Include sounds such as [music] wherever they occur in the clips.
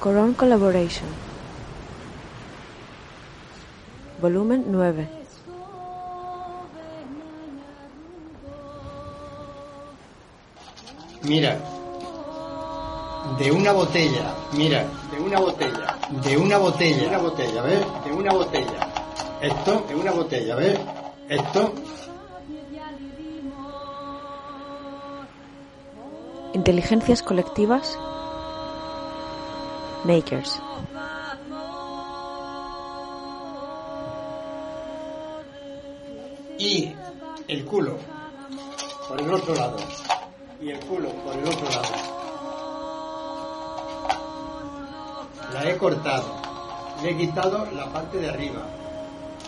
Coron Collaboration. Volumen 9. Mira, de una botella, mira, de una botella, de una botella, de una botella, ¿ves? De una botella. Esto, de una botella, ¿ves? Esto, Inteligencias colectivas. Y el culo por el otro lado. Y el culo por el otro lado. La he cortado. Le he quitado la parte de arriba.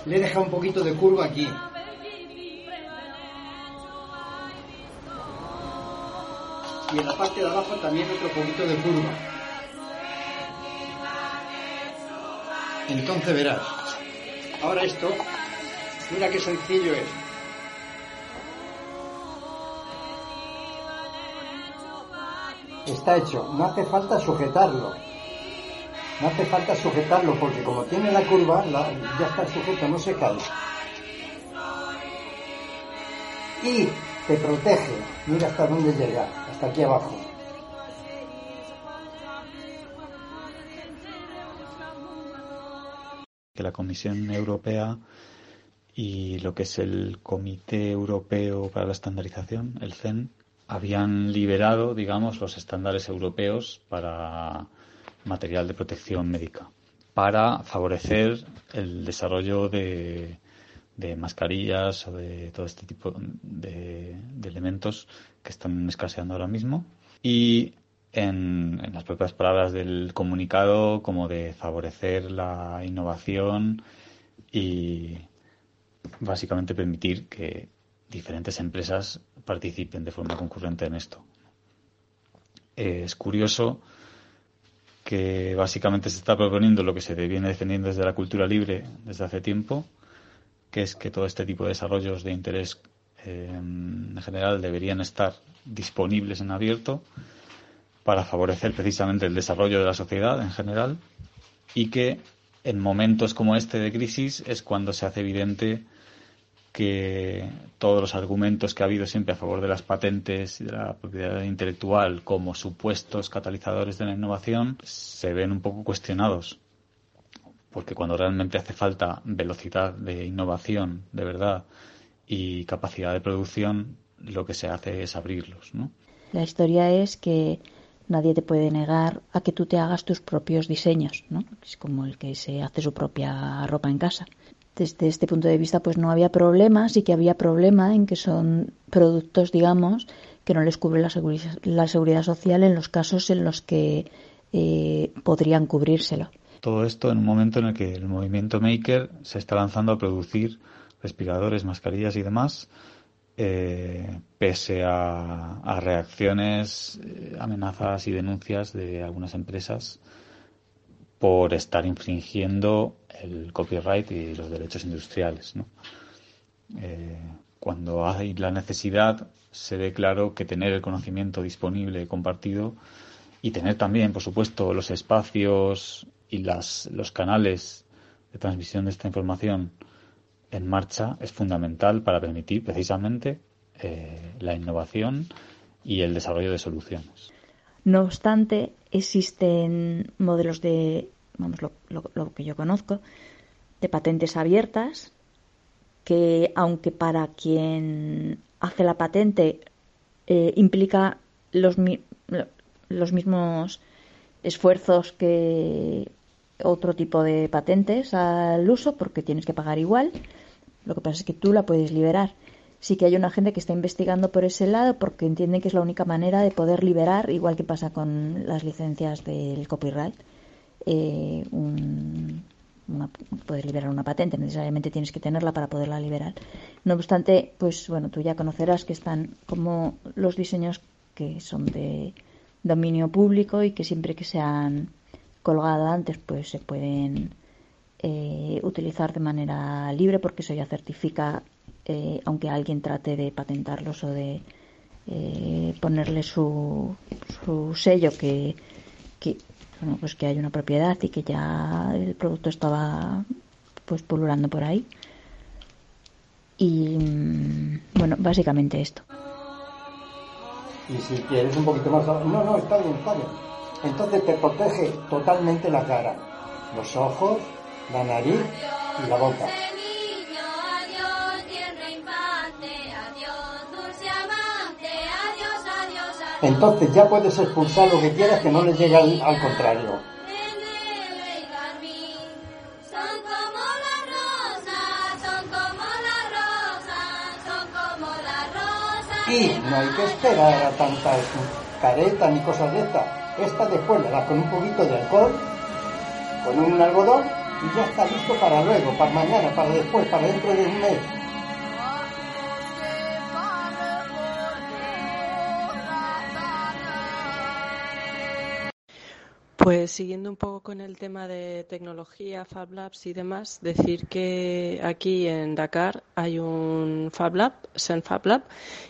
Le he dejado un poquito de curva aquí. Y en la parte de abajo también otro poquito de curva. Entonces verás. Ahora esto, mira qué sencillo es. Está hecho, no hace falta sujetarlo. No hace falta sujetarlo porque como tiene la curva, ya está sujeto, no se cae. Y te protege. Mira hasta dónde llega, hasta aquí abajo. Que la Comisión Europea y lo que es el Comité Europeo para la Estandarización, el CEN, habían liberado, digamos, los estándares europeos para material de protección médica, para favorecer el desarrollo de, mascarillas o de todo este tipo de, de elementos que están escaseando ahora mismo. Y en, las propias palabras del comunicado, como de favorecer la innovación y básicamente permitir que diferentes empresas participen de forma concurrente en esto. Es curioso que básicamente se está proponiendo lo que se viene defendiendo desde la cultura libre desde hace tiempo, que es que todo este tipo de desarrollos de interés eh, en general deberían estar disponibles en abierto para favorecer precisamente el desarrollo de la sociedad en general y que en momentos como este de crisis es cuando se hace evidente que todos los argumentos que ha habido siempre a favor de las patentes y de la propiedad intelectual como supuestos catalizadores de la innovación se ven un poco cuestionados. Porque cuando realmente hace falta velocidad de innovación de verdad y capacidad de producción, lo que se hace es abrirlos, ¿no? La historia es que nadie te puede negar a que tú te hagas tus propios diseños, ¿no? Es como el que se hace su propia ropa en casa. Desde este punto de vista, pues no había problema, sí que había problema en que son productos, digamos, que no les cubre la seguridad, la seguridad social en los casos en los que eh, podrían cubrírselo. Todo esto en un momento en el que el movimiento Maker se está lanzando a producir respiradores, mascarillas y demás, eh, pese a, reacciones, eh, amenazas y denuncias de algunas empresas por estar infringiendo el copyright y los derechos industriales. Eh, cuando hay la necesidad, se ve claro que tener el conocimiento disponible, compartido, y tener también, por supuesto, los espacios y las, los canales de transmisión de esta información en marcha es fundamental para permitir precisamente eh, la innovación y el desarrollo de soluciones. No obstante, existen modelos de, vamos, lo, que yo conozco, de patentes abiertas que, aunque para quien hace la patente eh, implica los, los mismos esfuerzos que otro tipo de patentes al uso, porque tienes que pagar igual, lo que pasa es que tú la puedes liberar. Sí que hay una gente que está investigando por ese lado porque entienden que es la única manera de poder liberar, igual que pasa con las licencias del copyright, eh, un, una, liberar una patente. Necesariamente tienes que tenerla para poderla liberar. No obstante, pues bueno, tú ya conocerás que están como los diseños que son de dominio público y que siempre que se han colgado antes, pues se pueden eh, utilizar de manera libre porque eso ya certifica, eh, aunque alguien trate de patentarlos o de eh, ponerle su, su sello que, que bueno, pues que hay una propiedad y que ya el producto estaba pues pululando por ahí. Y mm, bueno, básicamente esto. Y si quieres un poquito más... No, no, está bien, está bien. Entonces te protege totalmente la cara, los ojos, la nariz y la boca. Entonces ya puedes expulsar lo que quieras que no le llegue al, al contrario. Y no hay que esperar a tantas caretas ni cosas de estas. Esta después le das con un poquito de alcohol, con un algodón y ya está listo para luego, para mañana, para después, para dentro de un mes. Pues siguiendo un poco con el tema de tecnología, Fab Labs y demás, decir que aquí en Dakar hay un Fab Lab, Sen Fab Lab,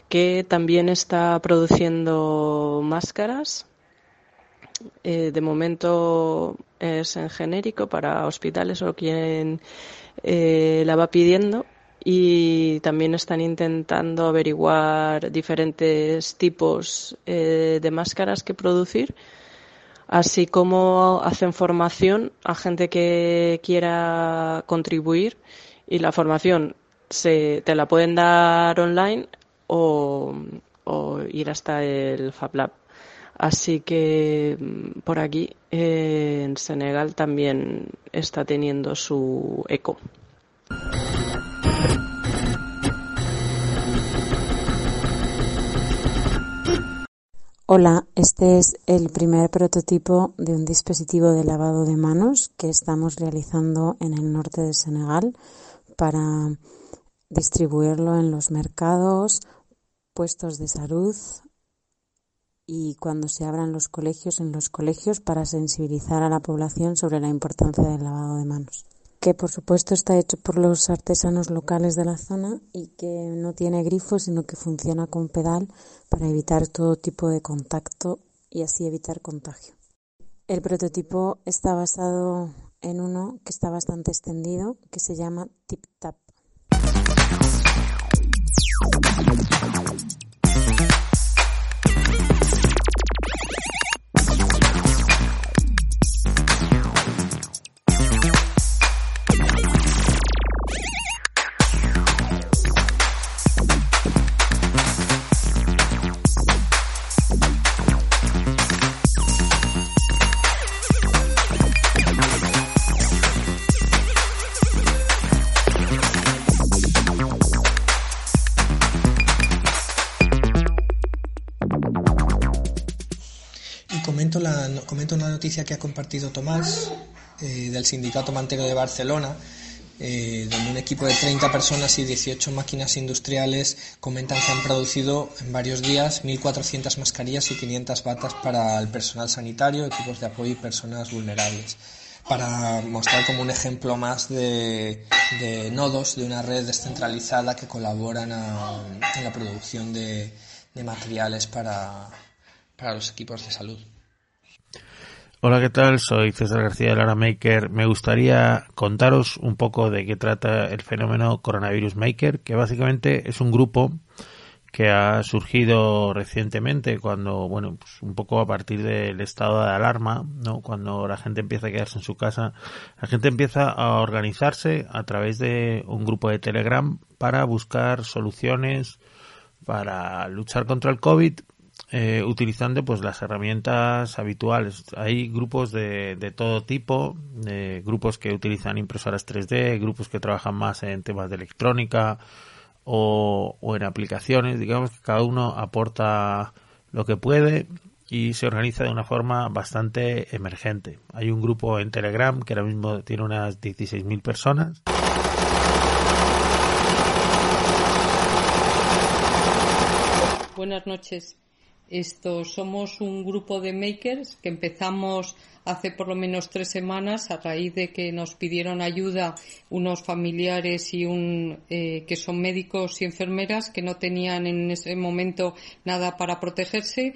que también está produciendo máscaras. Eh, de momento es en genérico para hospitales o quien eh, la va pidiendo y también están intentando averiguar diferentes tipos eh, de máscaras que producir así como hacen formación a gente que quiera contribuir y la formación se, te la pueden dar online o, ir hasta el Fab Lab. Así que mm, por aquí en Senegal también está teniendo su eco. Hola, este es el primer prototipo de un dispositivo de lavado de manos que estamos realizando en el norte de Senegal para distribuirlo en los mercados, puestos de salud y cuando se abran los colegios en los colegios para sensibilizar a la población sobre la importancia del lavado de manos que por supuesto está hecho por los artesanos locales de la zona y que no tiene grifo, sino que funciona con pedal para evitar todo tipo de contacto y así evitar contagio. El prototipo está basado en uno que está bastante extendido, que se llama Tip Tap. Comento una noticia que ha compartido Tomás eh, del Sindicato Mantero de Barcelona, eh, donde un equipo de 30 personas y 18 máquinas industriales comentan que han producido en varios días 1.400 mascarillas y 500 batas para el personal sanitario, equipos de apoyo y personas vulnerables para mostrar como un ejemplo más de, nodos de una red descentralizada que colaboran en la producción de, materiales para los equipos de salud. Hola, ¿qué tal? Soy César García de Lara Maker. Me gustaría contaros un poco de qué trata el fenómeno Coronavirus Maker, que básicamente es un grupo que ha surgido recientemente cuando, bueno, pues un poco a partir del estado de alarma, ¿no? Cuando la gente empieza a quedarse en su casa, la gente empieza a organizarse a través de un grupo de Telegram para buscar soluciones para luchar contra el COVID eh, utilizando pues las herramientas habituales. Hay grupos de, de todo tipo, de grupos que utilizan impresoras 3D, grupos que trabajan más en temas de electrónica o, o en aplicaciones. Digamos que cada uno aporta lo que puede y se organiza de una forma bastante emergente. Hay un grupo en Telegram que ahora mismo tiene unas 16.000 personas. Buenas noches. Esto somos un grupo de makers que empezamos hace por lo menos tres semanas a raíz de que nos pidieron ayuda unos familiares y un eh, que son médicos y enfermeras que no tenían en ese momento nada para protegerse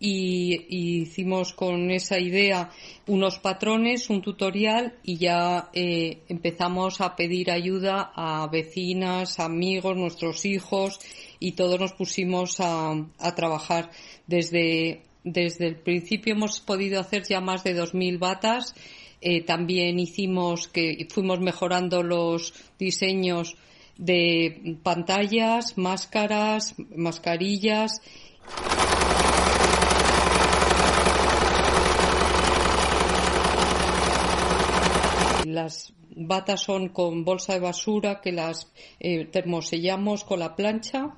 y, hicimos con esa idea unos patrones, un tutorial y ya eh, empezamos a pedir ayuda a vecinas, amigos, nuestros hijos y todos nos pusimos a, trabajar. Desde, desde el principio hemos podido hacer ya más de 2.000 batas. Eh, también hicimos que fuimos mejorando los diseños de pantallas, máscaras, mascarillas. Las batas son con bolsa de basura que las eh, termosellamos con la plancha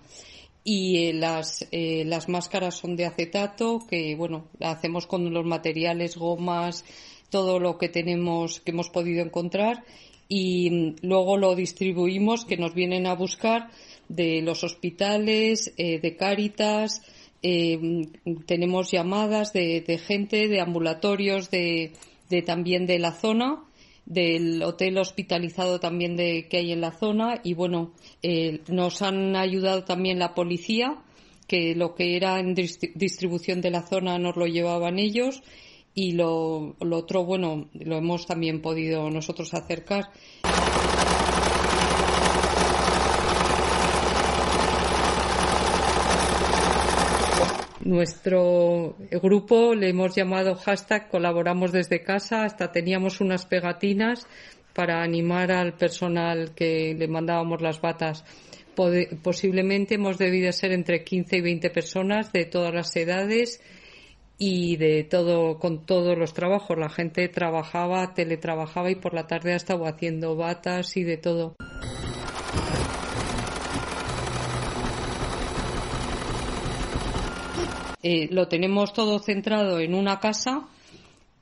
y eh, las, eh, las máscaras son de acetato que bueno la hacemos con los materiales gomas todo lo que tenemos que hemos podido encontrar y mm, luego lo distribuimos que nos vienen a buscar de los hospitales de Cáritas mm, tenemos llamadas de, de, gente de ambulatorios de, de también de la zona del hotel hospitalizado también de, que hay en la zona y bueno, eh, nos han ayudado también la policía, que lo que era en distribución de la zona nos lo llevaban ellos y lo, lo otro, bueno, lo hemos también podido nosotros acercar. Nuestro grupo le hemos llamado hashtag colaboramos desde casa, hasta teníamos unas pegatinas para animar al personal que le mandábamos las batas. Posiblemente hemos debido ser entre 15 y 20 personas de todas las edades y de todo, con todos los trabajos. La gente trabajaba, teletrabajaba y por la tarde estaba haciendo batas y de todo. Eh, lo tenemos todo centrado en una casa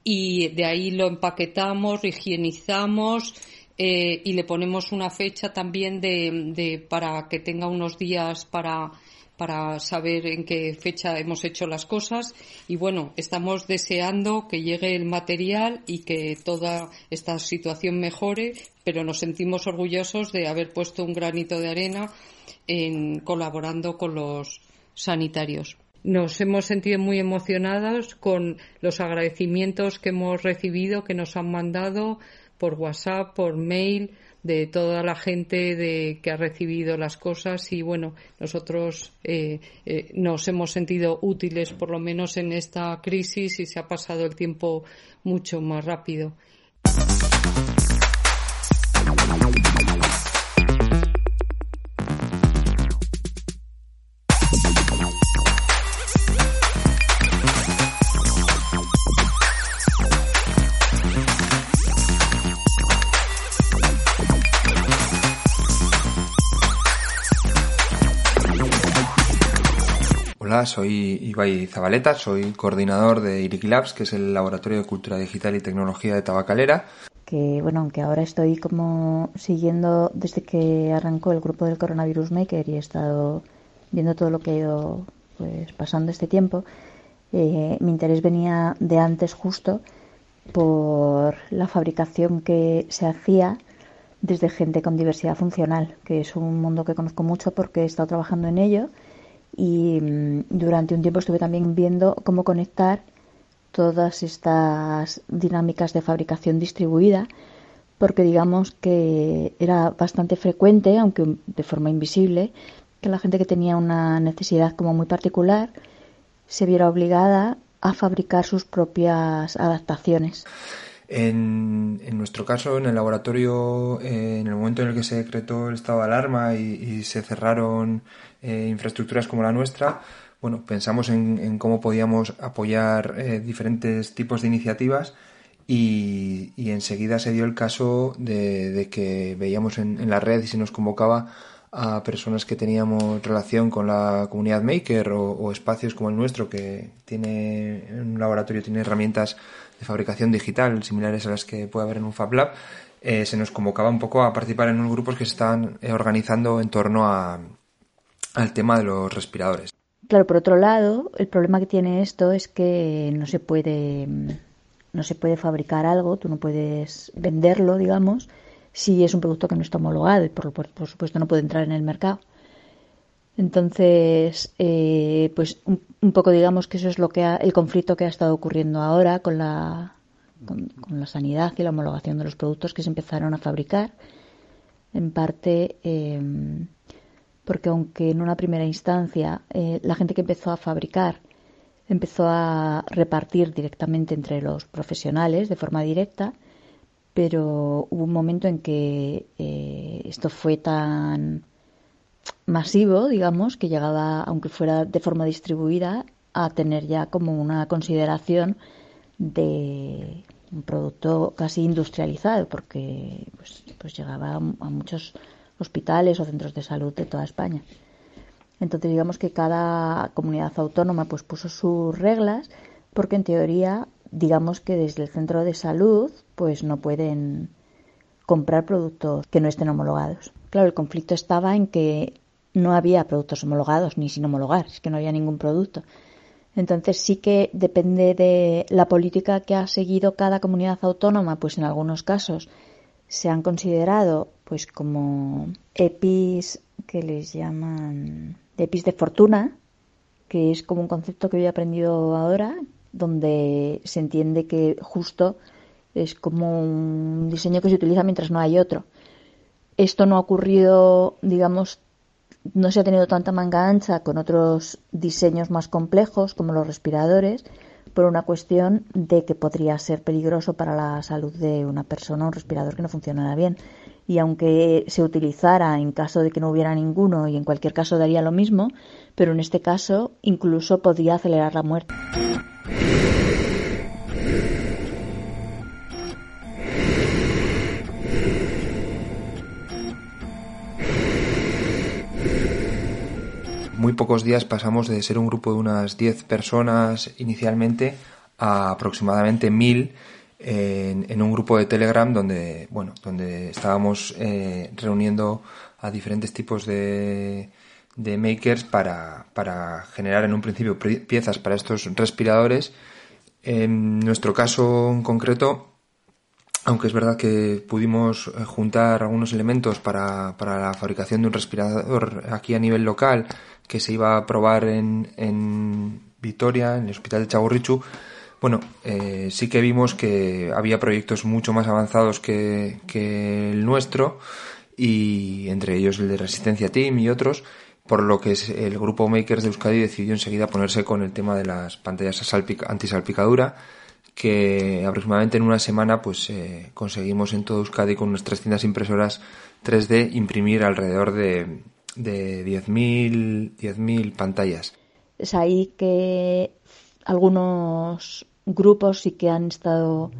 y de ahí lo empaquetamos, higienizamos eh, y le ponemos una fecha también de, para que tenga unos días para para saber en qué fecha hemos hecho las cosas. Y bueno, estamos deseando que llegue el material y que toda esta situación mejore, pero nos sentimos orgullosos de haber puesto un granito de arena en colaborando con los sanitarios nos hemos sentido muy emocionados con los agradecimientos que hemos recibido, que nos han mandado por WhatsApp, por mail, de toda la gente de, que ha recibido las cosas y bueno, nosotros eh, eh, nos hemos sentido útiles por lo menos en esta crisis y se ha pasado el tiempo mucho más rápido. Soy Ibai Zabaleta, soy coordinador de Iriki Labs, que es el Laboratorio de Cultura Digital y Tecnología de Tabacalera. Que bueno, aunque ahora estoy como siguiendo desde que arrancó el grupo del Coronavirus Maker y he estado viendo todo lo que ha ido pues, pasando este tiempo, eh, mi interés venía de antes justo por la fabricación que se hacía desde gente con diversidad funcional, que es un mundo que conozco mucho porque he estado trabajando en ello y mm, durante un tiempo estuve también viendo cómo conectar todas estas dinámicas de fabricación distribuida porque digamos que era bastante frecuente, aunque de forma invisible, que la gente que tenía una necesidad como muy particular se viera obligada a fabricar sus propias adaptaciones. En, nuestro caso, en el laboratorio, eh, en el momento en el que se decretó el estado de alarma y, se cerraron eh, infraestructuras como la nuestra, bueno, pensamos en, cómo podíamos apoyar eh, diferentes tipos de iniciativas y, enseguida se dio el caso de, que veíamos en, la red y se nos convocaba a personas que teníamos relación con la comunidad maker o, o espacios como el nuestro que tiene un laboratorio tiene herramientas de fabricación digital similares a las que puede haber en un Fab Lab, eh, se nos convocaba un poco a participar en unos grupos que se estaban eh, organizando en torno a, al tema de los respiradores. Claro, por otro lado, el problema que tiene esto es que no se puede no se puede fabricar algo, tú no puedes venderlo, digamos, si es un producto que no está homologado y por, por supuesto no puede entrar en el mercado. Entonces, eh, pues un, poco digamos que eso es lo que el conflicto que ha estado ocurriendo ahora con la, con, la sanidad y la homologación de los productos que se empezaron a fabricar. En parte, em, porque aunque en una primera instancia eh, la gente que empezó a fabricar empezó a repartir directamente entre los profesionales de forma directa, pero hubo un momento en que eh, esto fue tan masivo, digamos, que llegaba, aunque fuera de forma distribuida, a tener ya como una consideración de un producto casi industrializado, porque pues, pues llegaba a muchos hospitales o centros de salud de toda España. Entonces digamos que cada comunidad autónoma pues puso sus reglas porque en teoría digamos que desde el centro de salud pues no pueden comprar productos que no estén homologados. Claro, el conflicto estaba en que no había productos homologados ni sin homologar, es que no había ningún producto. Entonces sí que depende de la política que ha seguido cada comunidad autónoma, pues en algunos casos se han considerado pues como EPIs que les llaman de EPIs de fortuna, que es como un concepto que yo he aprendido ahora, donde se entiende que justo es como un diseño que se utiliza mientras no hay otro. Esto no ha ocurrido, digamos, no se ha tenido tanta manga ancha con otros diseños más complejos como los respiradores por una cuestión de que podría ser peligroso para la salud de una persona un respirador que no funcionara bien y aunque se utilizara en caso de que no hubiera ninguno y en cualquier caso daría lo mismo, pero en este caso incluso podría acelerar la muerte. Muy pocos días pasamos de ser un grupo de unas 10 personas inicialmente a aproximadamente 1000 en, un grupo de Telegram donde, bueno, donde estábamos eh, reuniendo a diferentes tipos de, de makers para, para, generar en un principio piezas para estos respiradores. En nuestro caso en concreto, aunque es verdad que pudimos eh, juntar algunos elementos para, para la fabricación de un respirador aquí a nivel local que se iba a probar en, en Vitoria, en el Hospital de Chagurrichu, bueno, eh, sí que vimos que había proyectos mucho más avanzados que, el nuestro y entre ellos el de Resistencia Team y otros, por lo que el grupo Makers de Euskadi decidió enseguida ponerse con el tema de las pantallas antisalpicadura que aproximadamente en una semana pues eh, conseguimos en todo Euskadi con unas 300 impresoras 3D imprimir alrededor de, de 10.000 10 pantallas. Es ahí que algunos grupos sí que han estado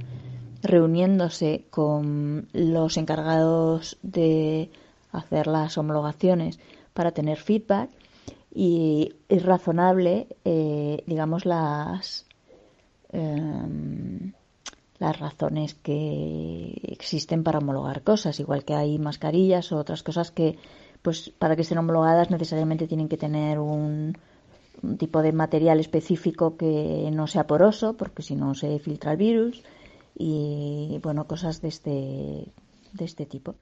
reuniéndose con los encargados de hacer las homologaciones para tener feedback y es razonable, eh, digamos, las, em, las razones que existen para homologar cosas, igual que hay mascarillas o otras cosas que, pues, para que estén homologadas necesariamente tienen que tener un, un tipo de material específico que no sea poroso, porque si no se filtra el virus, y bueno, cosas de este, de este tipo.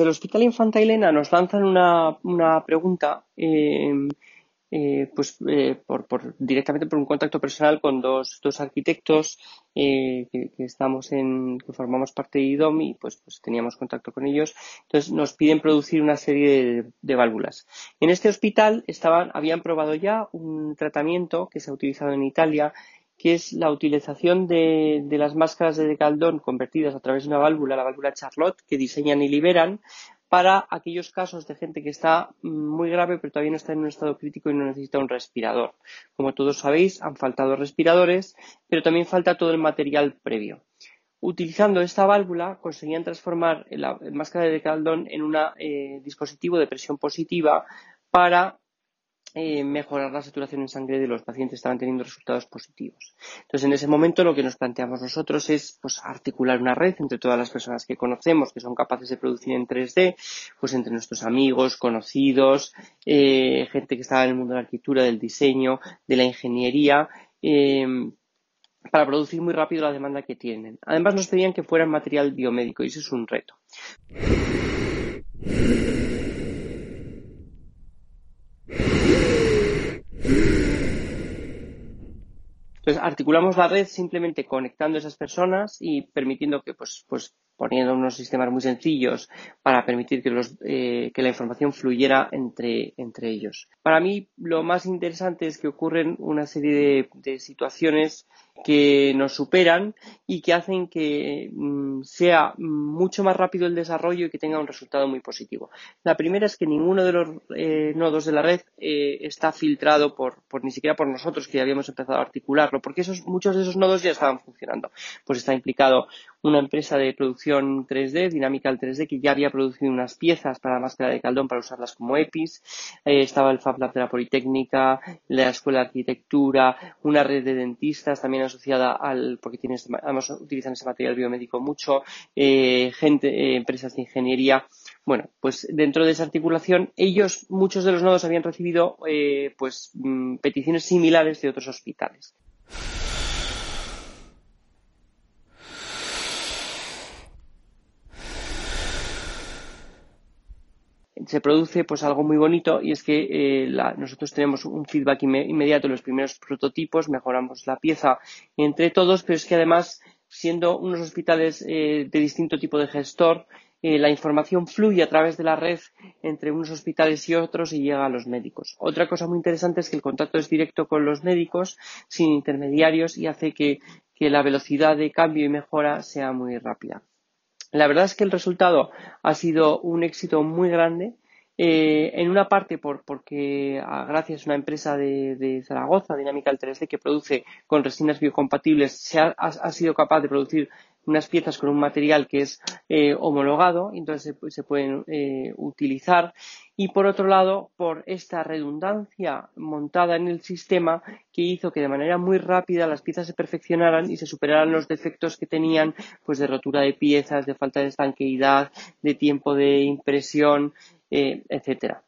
Desde el Hospital Infanta Elena nos lanzan una, una pregunta, eh, eh, pues eh, por, por, directamente por un contacto personal con dos, dos arquitectos que, que, estamos en, que formamos parte de IDOM y pues, pues teníamos contacto con ellos. Entonces nos piden producir una serie de, de válvulas. En este hospital estaban, habían probado ya un tratamiento que se ha utilizado en Italia que es la utilización de, las máscaras de decaldón convertidas a través de una válvula, la válvula Charlotte, que diseñan y liberan para aquellos casos de gente que está muy grave pero todavía no está en un estado crítico y no necesita un respirador. Como todos sabéis, han faltado respiradores, pero también falta todo el material previo. Utilizando esta válvula conseguían transformar la máscara de decaldón en un eh, dispositivo de presión positiva para eh, mejorar la saturación en sangre de los pacientes estaban teniendo resultados positivos. Entonces, en ese momento lo que nos planteamos nosotros es pues, articular una red entre todas las personas que conocemos que son capaces de producir en 3D, pues entre nuestros amigos, conocidos, eh, gente que estaba en el mundo de la arquitectura, del diseño, de la ingeniería, eh, para producir muy rápido la demanda que tienen. Además nos pedían que fuera material biomédico y eso es un reto. Entonces, articulamos la red simplemente conectando esas personas y permitiendo que, pues, pues poniendo unos sistemas muy sencillos para permitir que, los, eh, que la información fluyera entre, ellos. Para mí, lo más interesante es que ocurren una serie de, de situaciones que nos superan y que hacen que mm, sea mucho más rápido el desarrollo y que tenga un resultado muy positivo. La primera es que ninguno de los eh, nodos de la red eh, está filtrado por, por, ni siquiera por nosotros que ya habíamos empezado a articularlo, porque esos, muchos de esos nodos ya estaban funcionando. Pues está implicado una empresa de producción 3D, Dynamical 3D, que ya había producido unas piezas para la máscara de caldón para usarlas como EPIs. Eh, estaba el Fab Lab de la Politécnica, la Escuela de Arquitectura, una red de dentistas también asociada al, porque tiene, este además utilizan ese material biomédico mucho, eh, gente, eh, empresas de ingeniería. Bueno, pues dentro de esa articulación, ellos, muchos de los nodos habían recibido eh, pues mm, peticiones similares de otros hospitales. Se produce pues algo muy bonito y es que eh, nosotros tenemos un feedback inmediato en los primeros prototipos, mejoramos la pieza entre todos, pero es que además, siendo unos hospitales eh, de distinto tipo de gestor, eh, la información fluye a través de la red entre unos hospitales y otros y llega a los médicos. Otra cosa muy interesante es que el contacto es directo con los médicos, sin intermediarios, y hace que, que la velocidad de cambio y mejora sea muy rápida. La verdad es que el resultado ha sido un éxito muy grande. Eh, en una parte por, porque ah, gracias a una empresa de, Zaragoza, Dynamical 3D, que produce con resinas biocompatibles, se ha, ha, sido capaz de producir unas piezas con un material que es eh, homologado, entonces se, se pueden eh, utilizar. Y por otro lado, por esta redundancia montada en el sistema que hizo que de manera muy rápida las piezas se perfeccionaran y se superaran los defectos que tenían, pues de rotura de piezas, de falta de estanqueidad, de tiempo de impresión, eh, etcétera.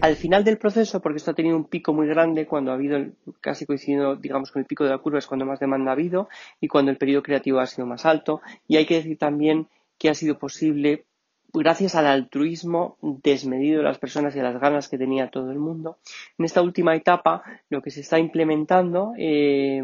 al final del proceso, porque esto ha tenido un pico muy grande cuando ha habido, casi coincidiendo, digamos, con el pico de la curva, es cuando más demanda ha habido y cuando el periodo creativo ha sido más alto. Y hay que decir también que ha sido posible gracias al altruismo desmedido de las personas y a las ganas que tenía todo el mundo. En esta última etapa, lo que se está implementando eh,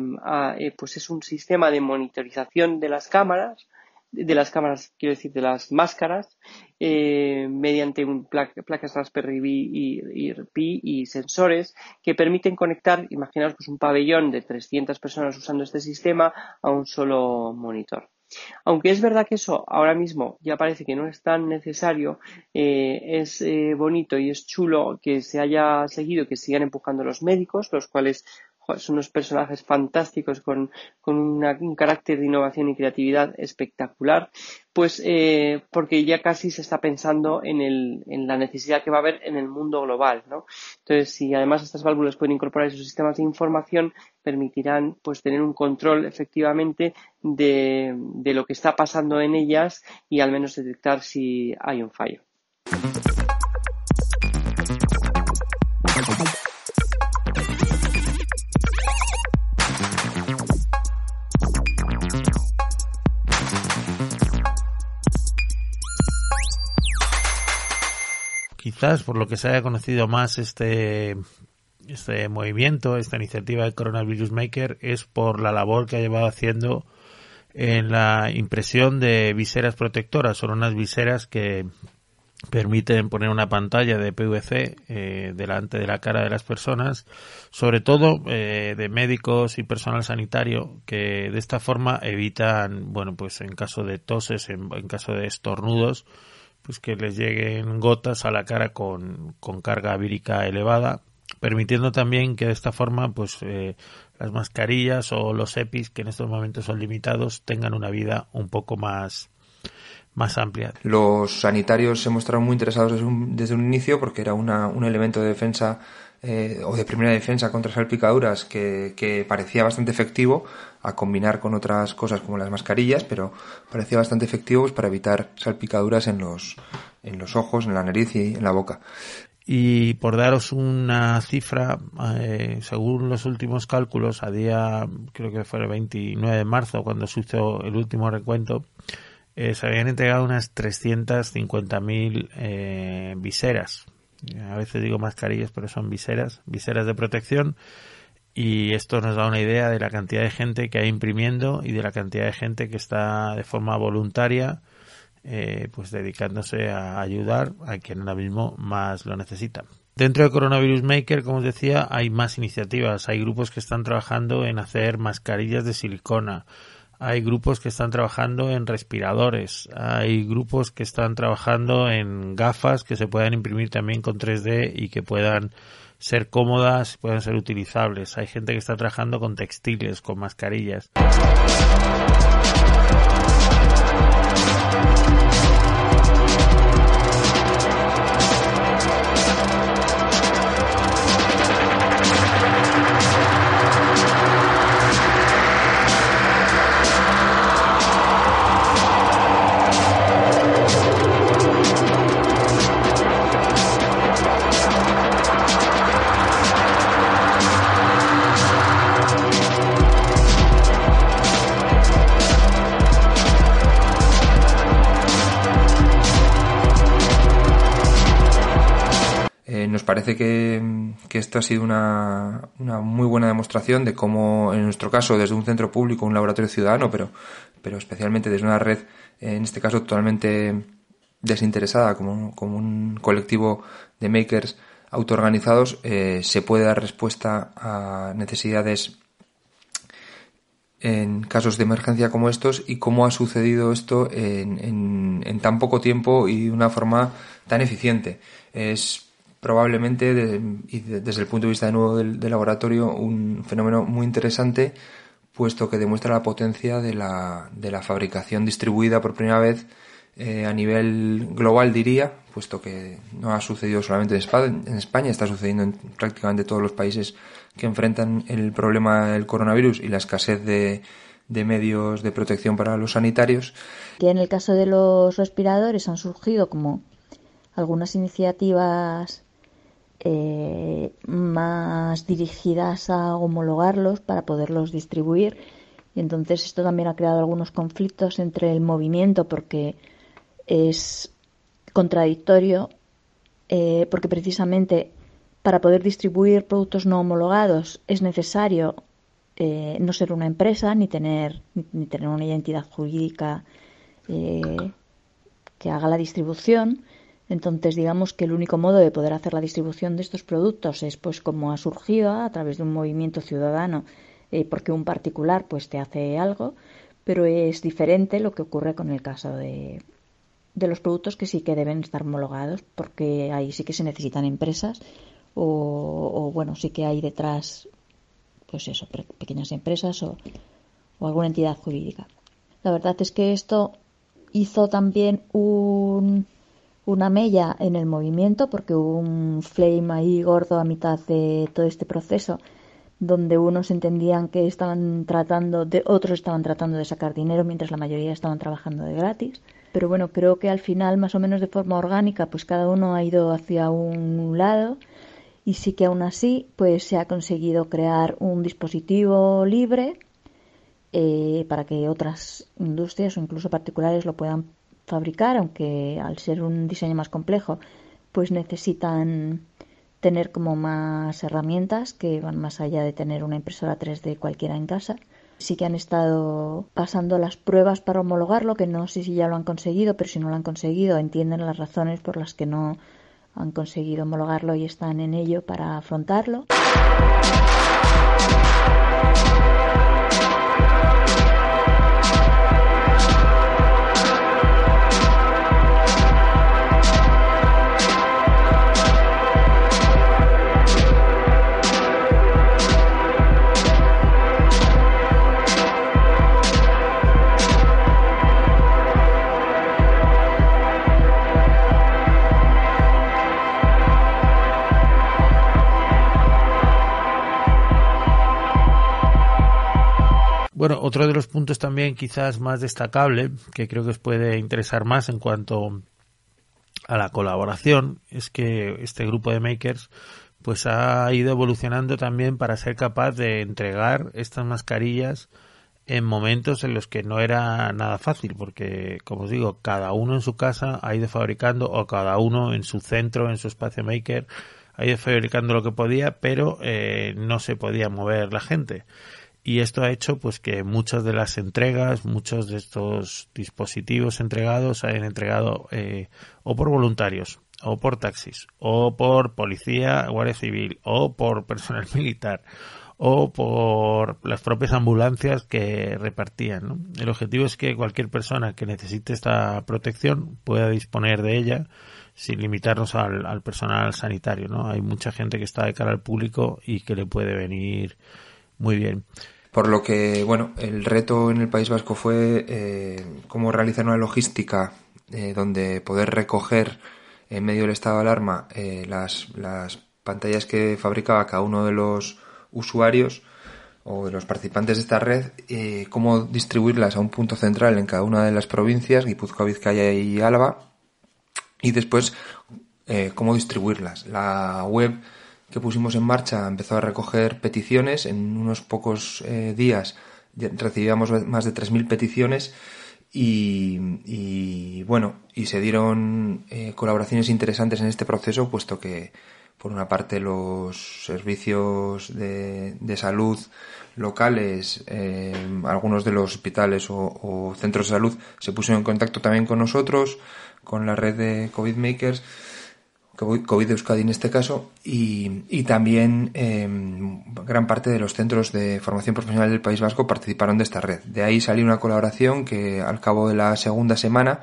eh, pues es un sistema de monitorización de las cámaras, de las cámaras, quiero decir, de las máscaras, eh, mediante un placas Raspberry y, Pi y sensores que permiten conectar, imaginaos pues un pabellón de 300 personas usando este sistema a un solo monitor. Aunque es verdad que eso ahora mismo ya parece que no es tan necesario, eh, es eh, bonito y es chulo que se haya seguido, que sigan empujando los médicos, los cuales son unos personajes fantásticos con, un carácter de innovación y creatividad espectacular, pues eh, porque ya casi se está pensando en, el, en, la necesidad que va a haber en el mundo global, ¿no? Entonces, si además estas válvulas pueden incorporar esos sistemas de información, permitirán pues tener un control efectivamente de, de lo que está pasando en ellas y al menos detectar si hay un fallo. Por lo que se haya conocido más este este movimiento, esta iniciativa de Coronavirus Maker es por la labor que ha llevado haciendo en la impresión de viseras protectoras. Son unas viseras que permiten poner una pantalla de PVC eh, delante de la cara de las personas, sobre todo eh, de médicos y personal sanitario, que de esta forma evitan, bueno, pues en caso de toses, en caso de estornudos, pues que les lleguen gotas a la cara con, con carga vírica elevada permitiendo también que de esta forma pues eh, las mascarillas o los EPIs que en estos momentos son limitados tengan una vida un poco más más amplia. Los sanitarios se mostraron muy interesados desde un, desde un inicio porque era una, un elemento de defensa eh, o de primera defensa contra salpicaduras que, parecía bastante efectivo a combinar con otras cosas como las mascarillas, pero parecía bastante efectivo pues, para evitar salpicaduras en los, en los ojos, en la nariz y en la boca. Y por daros una cifra, eh, según los últimos cálculos, a día, creo que fue el 29 de marzo, cuando se hizo el último recuento, eh, se habían entregado unas 350.000 eh, viseras. A veces digo mascarillas, pero son viseras, viseras de protección. Y esto nos da una idea de la cantidad de gente que hay imprimiendo y de la cantidad de gente que está de forma voluntaria eh, pues dedicándose a ayudar a quien ahora mismo más lo necesita. Dentro de Coronavirus Maker, como os decía, hay más iniciativas. Hay grupos que están trabajando en hacer mascarillas de silicona. Hay grupos que están trabajando en respiradores. Hay grupos que están trabajando en gafas que se puedan imprimir también con 3D y que puedan ser cómodas, puedan ser utilizables. Hay gente que está trabajando con textiles, con mascarillas. Esto ha sido una, una, muy buena demostración de cómo, en nuestro caso, desde un centro público, un laboratorio ciudadano, pero, pero especialmente desde una red, en este caso totalmente desinteresada, como, como un colectivo de makers autoorganizados, eh, se puede dar respuesta a necesidades en casos de emergencia como estos y cómo ha sucedido esto en, en tan poco tiempo y de una forma tan eficiente. Es probablemente y desde el punto de vista de nuevo del, laboratorio un fenómeno muy interesante puesto que demuestra la potencia de la, de la fabricación distribuida por primera vez eh, a nivel global diría puesto que no ha sucedido solamente en España, está sucediendo en prácticamente todos los países que enfrentan el problema del coronavirus y la escasez de, de medios de protección para los sanitarios. Que en el caso de los respiradores han surgido como algunas iniciativas eh, más dirigidas a homologarlos para poderlos distribuir. Y entonces esto también ha creado algunos conflictos entre el movimiento porque es contradictorio, eh, porque precisamente para poder distribuir productos no homologados es necesario eh, no ser una empresa ni tener, ni tener una identidad jurídica que haga la distribución entonces, digamos que el único modo de poder hacer la distribución de estos productos es, pues, como ha surgido a través de un movimiento ciudadano, eh, porque un particular, pues, te hace algo, pero es diferente lo que ocurre con el caso de, de los productos que sí que deben estar homologados, porque ahí sí que se necesitan empresas o, o bueno, sí que hay detrás, pues eso, pequeñas empresas o, o alguna entidad jurídica. La verdad es que esto hizo también un una mella en el movimiento porque hubo un flame ahí gordo a mitad de todo este proceso donde unos entendían que estaban tratando de otros estaban tratando de sacar dinero mientras la mayoría estaban trabajando de gratis. Pero bueno creo que al final más o menos de forma orgánica pues cada uno ha ido hacia un lado y sí que aún así pues se ha conseguido crear un dispositivo libre eh, para que otras industrias o incluso particulares lo puedan fabricar, aunque al ser un diseño más complejo, pues necesitan tener como más herramientas que van más allá de tener una impresora 3D cualquiera en casa. Sí que han estado pasando las pruebas para homologarlo, que no sé si ya lo han conseguido, pero si no lo han conseguido, entienden las razones por las que no han conseguido homologarlo y están en ello para afrontarlo. Otro de los puntos también quizás más destacable, que creo que os puede interesar más en cuanto a la colaboración, es que este grupo de makers pues ha ido evolucionando también para ser capaz de entregar estas mascarillas en momentos en los que no era nada fácil, porque, como os digo, cada uno en su casa ha ido fabricando, o cada uno en su centro, en su espacio maker, ha ido fabricando lo que podía, pero eh, no se podía mover la gente. Y esto ha hecho pues que muchas de las entregas, muchos de estos dispositivos entregados hayan entregado eh, o por voluntarios, o por taxis, o por policía, guardia civil, o por personal [laughs] militar, o por las propias ambulancias que repartían. El objetivo es que cualquier persona que necesite esta protección pueda disponer de ella sin limitarnos al, personal sanitario. ¿no? Hay mucha gente que está de cara al público y que le puede venir muy bien. Por lo que, bueno, el reto en el País Vasco fue eh, cómo realizar una logística eh, donde poder recoger en medio del estado de alarma eh, las, las pantallas que fabricaba cada uno de los usuarios o de los participantes de esta red, cómo distribuirlas a un punto central en cada una de las provincias, Guipúzcoa, Vizcaya y Álava, y después cómo distribuirlas. La web que pusimos en marcha empezó a recoger peticiones, en unos pocos eh, días recibíamos más de 3.000 peticiones y, y, bueno, y se dieron colaboraciones interesantes en este proceso, puesto que por una parte los servicios de, salud locales, eh, algunos de los hospitales o, centros de salud se pusieron en contacto también con nosotros, con la red de COVID Makers, COVID Euskadi en este caso, y, también em, gran parte de los centros de formación profesional del País Vasco participaron de esta red. De ahí salió una colaboración que al cabo de la segunda semana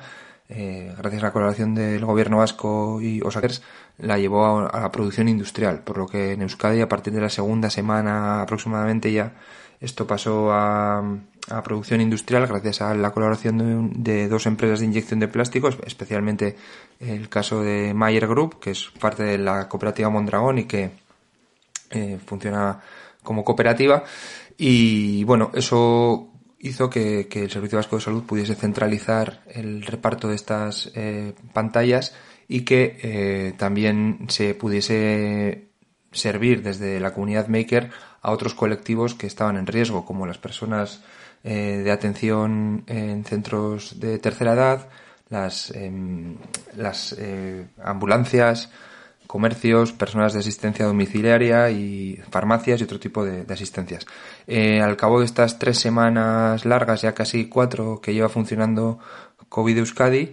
eh, gracias a la colaboración del gobierno vasco y Osakers, la llevó a, la producción industrial, por lo que en Euskadi a partir de la segunda semana aproximadamente ya esto pasó a, a producción industrial gracias a la colaboración de, dos empresas de inyección de plásticos, especialmente el caso de Mayer Group, que es parte de la cooperativa Mondragón y que eh, funciona como cooperativa. Y bueno, eso hizo que, el Servicio Vasco de Salud pudiese centralizar el reparto de estas eh, pantallas y que eh, también se pudiese servir desde la comunidad maker a otros colectivos que estaban en riesgo, como las personas eh, de atención en centros de tercera edad, las, em, las ambulancias, comercios, personas de asistencia domiciliaria y farmacias y otro tipo de, asistencias. Eh, al cabo de estas tres semanas largas, ya casi cuatro, que lleva funcionando COVID Euskadi,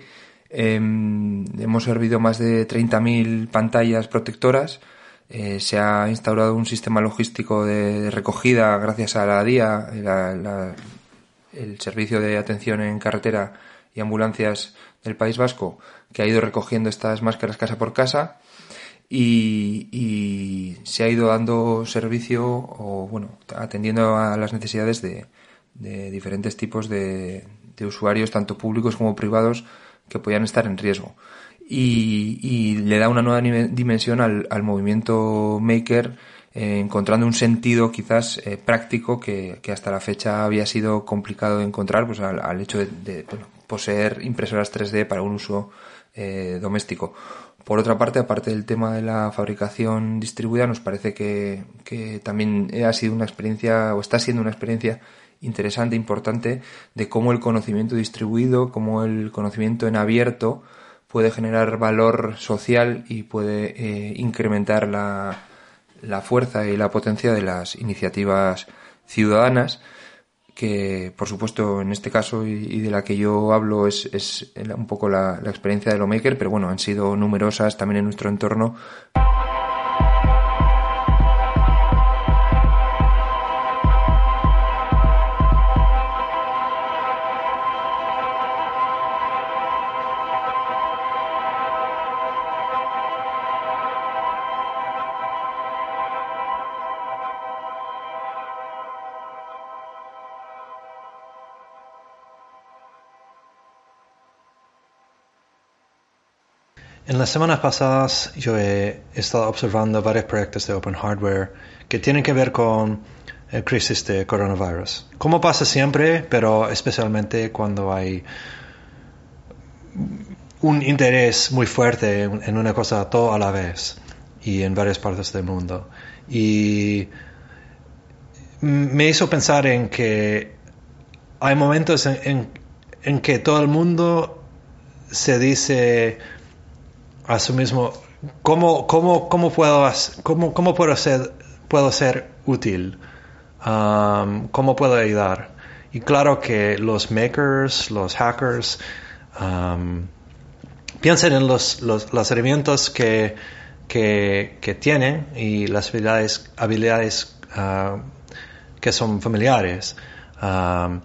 em, hemos servido más de 30.000 pantallas protectoras. Eh, se ha instaurado un sistema logístico de, recogida gracias a la DIA, el servicio de atención en carretera y ambulancias del País Vasco, que ha ido recogiendo estas máscaras casa por casa y, se ha ido dando servicio o, bueno, atendiendo a las necesidades de, diferentes tipos de, usuarios, tanto públicos como privados, que podían estar en riesgo. Y, le da una nueva dimensión al, movimiento maker, eh, encontrando un sentido quizás eh, práctico que, hasta la fecha había sido complicado de encontrar, pues al, hecho de, poseer impresoras 3D para un uso eh, doméstico. Por otra parte, aparte del tema de la fabricación distribuida, nos parece que, también ha sido una experiencia, o está siendo una experiencia interesante, importante, de cómo el conocimiento distribuido, cómo el conocimiento en abierto puede generar valor social y puede eh, incrementar la, la fuerza y la potencia de las iniciativas ciudadanas que por supuesto en este caso y, de la que yo hablo es, es un poco la, la experiencia de lo maker, pero bueno, han sido numerosas también en nuestro entorno. Las semanas pasadas yo he estado observando varios proyectos de Open Hardware que tienen que ver con eh, crisis de coronavirus. Como pasa siempre, pero especialmente cuando hay un interés muy fuerte en una cosa todo a la vez y en varias partes del mundo. Y me hizo pensar en que hay momentos en, en, que todo el mundo se dice a sí mismo, ¿cómo, cómo, cómo puedo, cómo, cómo puedo, ser, puedo ser útil? Um, ¿Cómo puedo ayudar? Y claro que los makers, los hackers, um, piensen en los, los, herramientas que, que, que, tienen y las habilidades, habilidades uh, que son familiares. Um,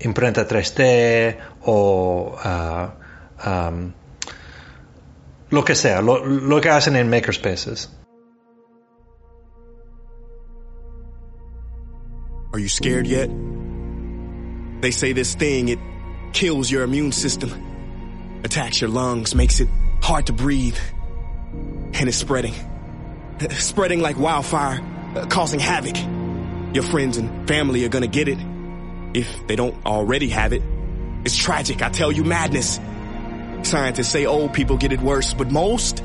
imprenta 3D o uh, um, lo que sea, lo, lo que hacen en makerspaces. Are you scared yet? They say this thing, it kills your immune system, attacks your lungs, makes it hard to breathe, and it's spreading. Spreading like wildfire, causing havoc. Your friends and family are gonna get it, if they don't already have it. It's tragic, I tell you, madness. Scientists say old people get it worse, but most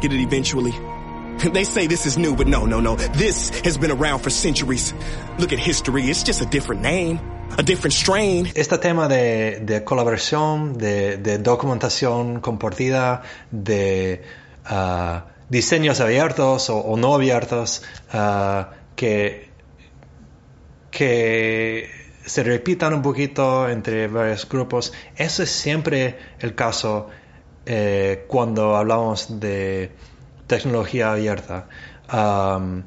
get it eventually. [laughs] They say this is new, but no, no, no. This has been around for centuries. Look at history. It's just a different name, a different strain. Este tema de, de colaboración, de, de, documentación compartida, de uh, diseños abiertos o, o no abiertos, uh, que, que se repitan un poquito entre varios grupos. Eso es siempre el caso eh, cuando hablamos de tecnología abierta. Um,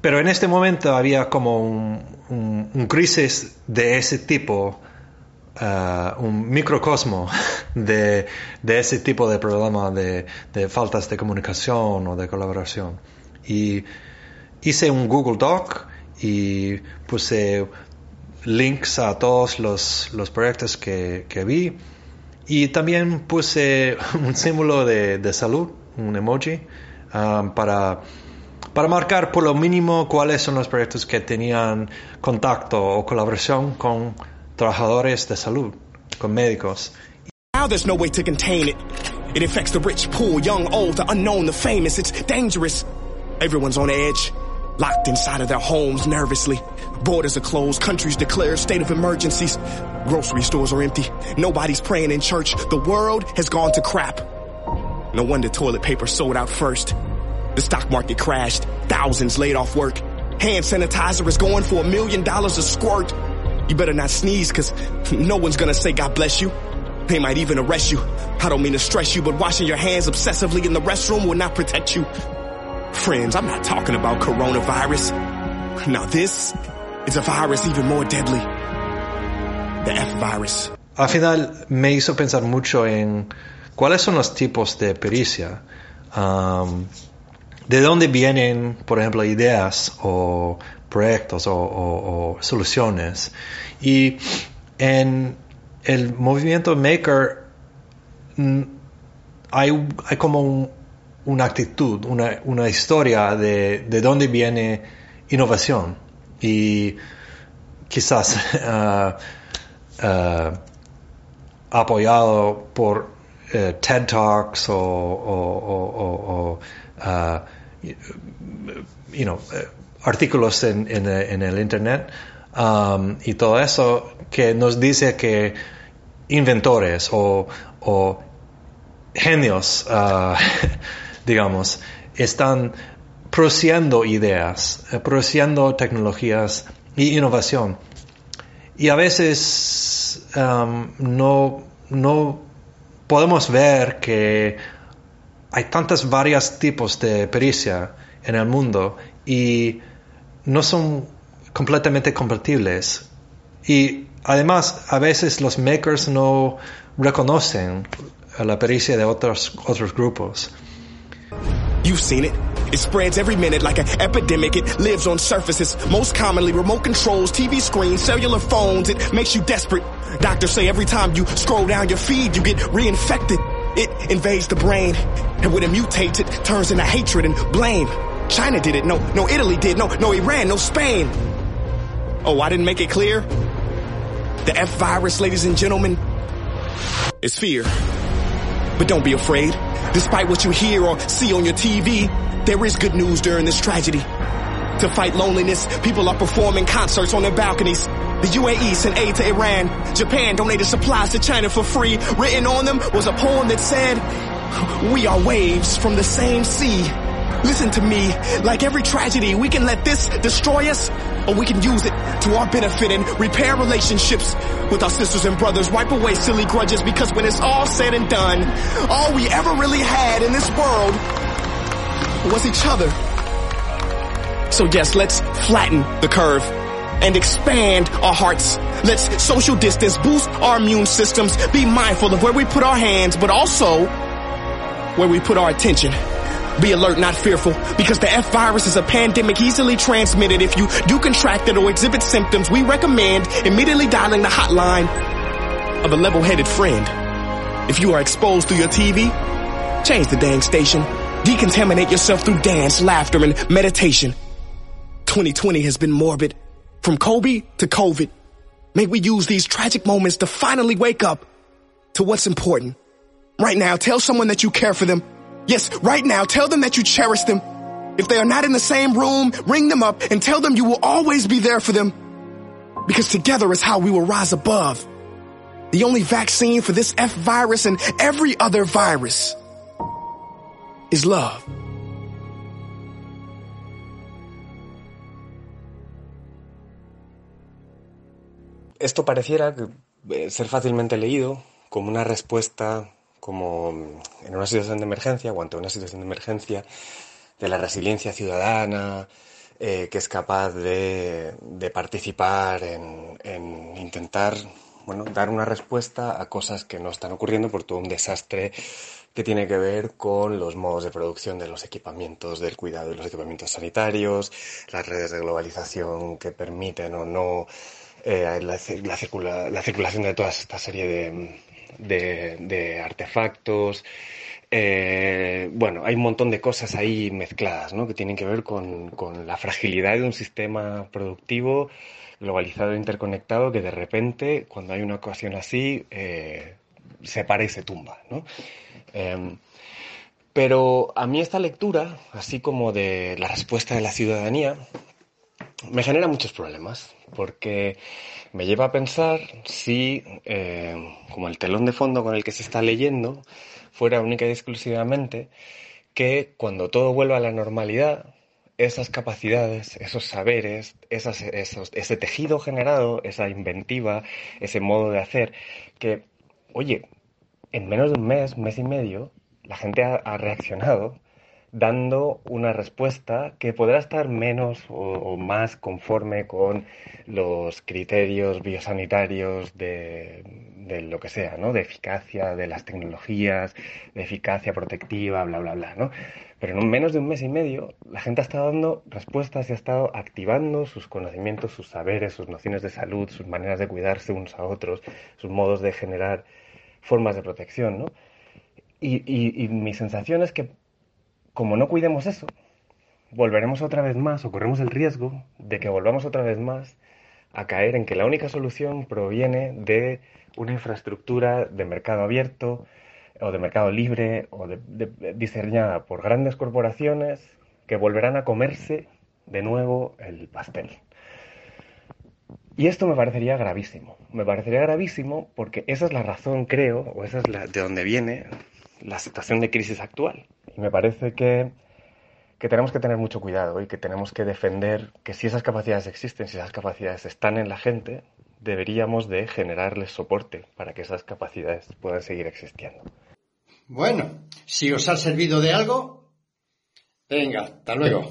pero en este momento había como un, un, un crisis de ese tipo, uh, un microcosmo [laughs] de, de, ese tipo de problema de, de, faltas de comunicación o de colaboración. Y hice un Google Doc y puse links a todos los, los proyectos que, que vi y también puse [laughs] un símbolo de, de salud, un emoji, um, para, para marcar por lo mínimo cuáles son los proyectos que tenían contacto o colaboración con trabajadores de salud, con médicos. Now there's no way to contain it. It affects the rich, poor, young, old, the unknown, the famous. It's dangerous. Everyone's on edge, locked inside of their homes nervously. Borders are closed, countries declare state of emergencies. Grocery stores are empty. Nobody's praying in church. The world has gone to crap. No wonder toilet paper sold out first. The stock market crashed. Thousands laid off work. Hand sanitizer is going for a million dollars a squirt. You better not sneeze cause no one's gonna say God bless you. They might even arrest you. I don't mean to stress you, but washing your hands obsessively in the restroom will not protect you. Friends, I'm not talking about coronavirus. Now this is a virus even more deadly. The F-virus. Al final me hizo pensar mucho en cuáles son los tipos de pericia. Um, de dónde vienen, por ejemplo, ideas o proyectos o, o, o soluciones. Y en el movimiento Maker hay, hay como un, una actitud, una, una historia de, de, dónde viene innovación. Y quizás uh, [laughs] uh, apoyado por uh, TED Talks o, you know, artículos en, en, el Internet um, y todo eso que nos dice que inventores o, o genios, uh, [laughs] digamos, están produciendo ideas, eh, produciendo tecnologías y innovación. Y a veces um, no, no podemos ver que hay tantos varios tipos de pericia en el mundo y no son completamente compatibles. Y además, a veces los makers no reconocen la pericia de otros, otros grupos. You've seen it. It spreads every minute like an epidemic. It lives on surfaces, most commonly remote controls, TV screens, cellular phones. It makes you desperate. Doctors say every time you scroll down your feed, you get reinfected. It invades the brain, and when it mutates, it turns into hatred and blame. China did it. No, no, Italy did. No, no, Iran, no, Spain. Oh, I didn't make it clear? The F virus, ladies and gentlemen, is fear. But don't be afraid. Despite what you hear or see on your TV, there is good news during this tragedy. To fight loneliness, people are performing concerts on their balconies. The UAE sent aid to Iran. Japan donated supplies to China for free. Written on them was a poem that said, we are waves from the same sea. Listen to me, like every tragedy, we can let this destroy us, or we can use it to our benefit and repair relationships with our sisters and brothers, wipe away silly grudges, because when it's all said and done, all we ever really had in this world was each other. So yes, let's flatten the curve and expand our hearts. Let's social distance, boost our immune systems, be mindful of where we put our hands, but also where we put our attention. Be alert, not fearful, because the F virus is a pandemic easily transmitted. If you do contract it or exhibit symptoms, we recommend immediately dialing the hotline of a level-headed friend. If you are exposed through your TV, change the dang station. Decontaminate yourself through dance, laughter, and meditation. 2020 has been morbid. From Kobe to COVID. May we use these tragic moments to finally wake up to what's important. Right now, tell someone that you care for them. Yes, right now, tell them that you cherish them. If they are not in the same room, ring them up and tell them you will always be there for them. Because together is how we will rise above. The only vaccine for this F virus and every other virus is love. Esto pareciera eh, ser fácilmente leído como una respuesta, como en una situación de emergencia o ante una situación de emergencia, de la resiliencia ciudadana, eh, que es capaz de, participar en, en, intentar bueno, dar una respuesta a cosas que no están ocurriendo por todo un desastre que tiene que ver con los modos de producción de los equipamientos del cuidado y los equipamientos sanitarios, las redes de globalización que permiten o no eh, la, circulación de toda esta serie de, de, artefactos. Eh, bueno, hay un montón de cosas ahí mezcladas, ¿no? Que tienen que ver con, con la fragilidad de un sistema productivo globalizado e interconectado que de repente, cuando hay una ocasión así, eh, se para y se tumba, ¿no? Eh, pero a mí esta lectura, así como de la respuesta de la ciudadanía, me genera muchos problemas, porque me lleva a pensar si, eh, como el telón de fondo con el que se está leyendo, fuera única y exclusivamente que cuando todo vuelva a la normalidad, esas capacidades, esos saberes, esas, ese tejido generado, esa inventiva, ese modo de hacer, que, oye, en menos de un mes, mes y medio, la gente ha reaccionado dando una respuesta que podrá estar menos o, más conforme con los criterios biosanitarios de, de, lo que sea, ¿no? De eficacia de las tecnologías, de eficacia protectiva, bla, bla, bla, ¿no? Pero en menos de un mes y medio, la gente ha estado dando respuestas y ha estado activando sus conocimientos, sus saberes, sus nociones de salud, sus maneras de cuidarse unos a otros, sus modos de generar formas de protección, ¿no? Y, y, y mi sensación es que como no cuidemos eso, volveremos otra vez más o corremos el riesgo de que volvamos otra vez más a caer en que la única solución proviene de una infraestructura de mercado abierto o de mercado libre o de, de, diseñada por grandes corporaciones que volverán a comerse de nuevo el pastel. Y esto me parecería gravísimo. Me parecería gravísimo porque esa es la razón, creo, o esa es la, de donde viene la situación de crisis actual. Y me parece que, que, tenemos que tener mucho cuidado y que tenemos que defender que si esas capacidades existen, si esas capacidades están en la gente, deberíamos de generarles soporte para que esas capacidades puedan seguir existiendo. Bueno, si os ha servido de algo, venga, hasta luego.